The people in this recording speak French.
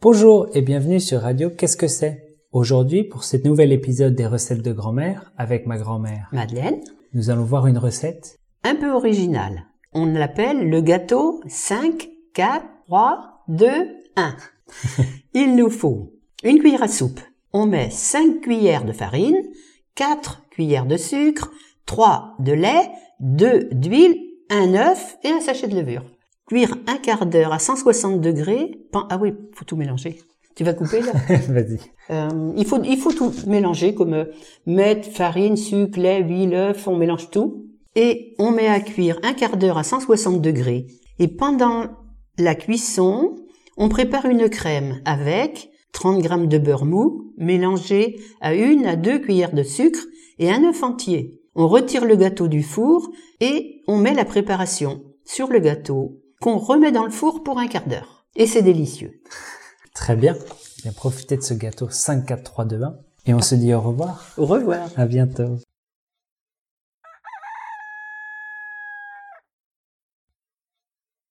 Bonjour et bienvenue sur Radio Qu'est-ce que c'est? Aujourd'hui, pour ce nouvel épisode des recettes de grand-mère avec ma grand-mère, Madeleine, nous allons voir une recette. un peu originale. On l'appelle le gâteau 5, 4, 3, 2, 1. Il nous faut une cuillère à soupe. On met 5 cuillères de farine, 4 cuillères de sucre, 3 de lait, 2 d'huile, un œuf et un sachet de levure. Cuire un quart d'heure à 160 degrés. Ah oui, faut tout mélanger. Tu vas couper là? Vas-y. Euh, il faut il faut tout mélanger comme euh, mettre farine, sucre, lait, huile, œuf, on mélange tout et on met à cuire un quart d'heure à 160 degrés. Et pendant la cuisson, on prépare une crème avec 30 grammes de beurre mou mélangé à une à deux cuillères de sucre et un œuf entier. On retire le gâteau du four et on met la préparation sur le gâteau qu'on remet dans le four pour un quart d'heure. Et c'est délicieux. Très bien. Bien profiter de ce gâteau 5, 4, 3, 2, 1. Et on se dit au revoir. Au revoir. À bientôt.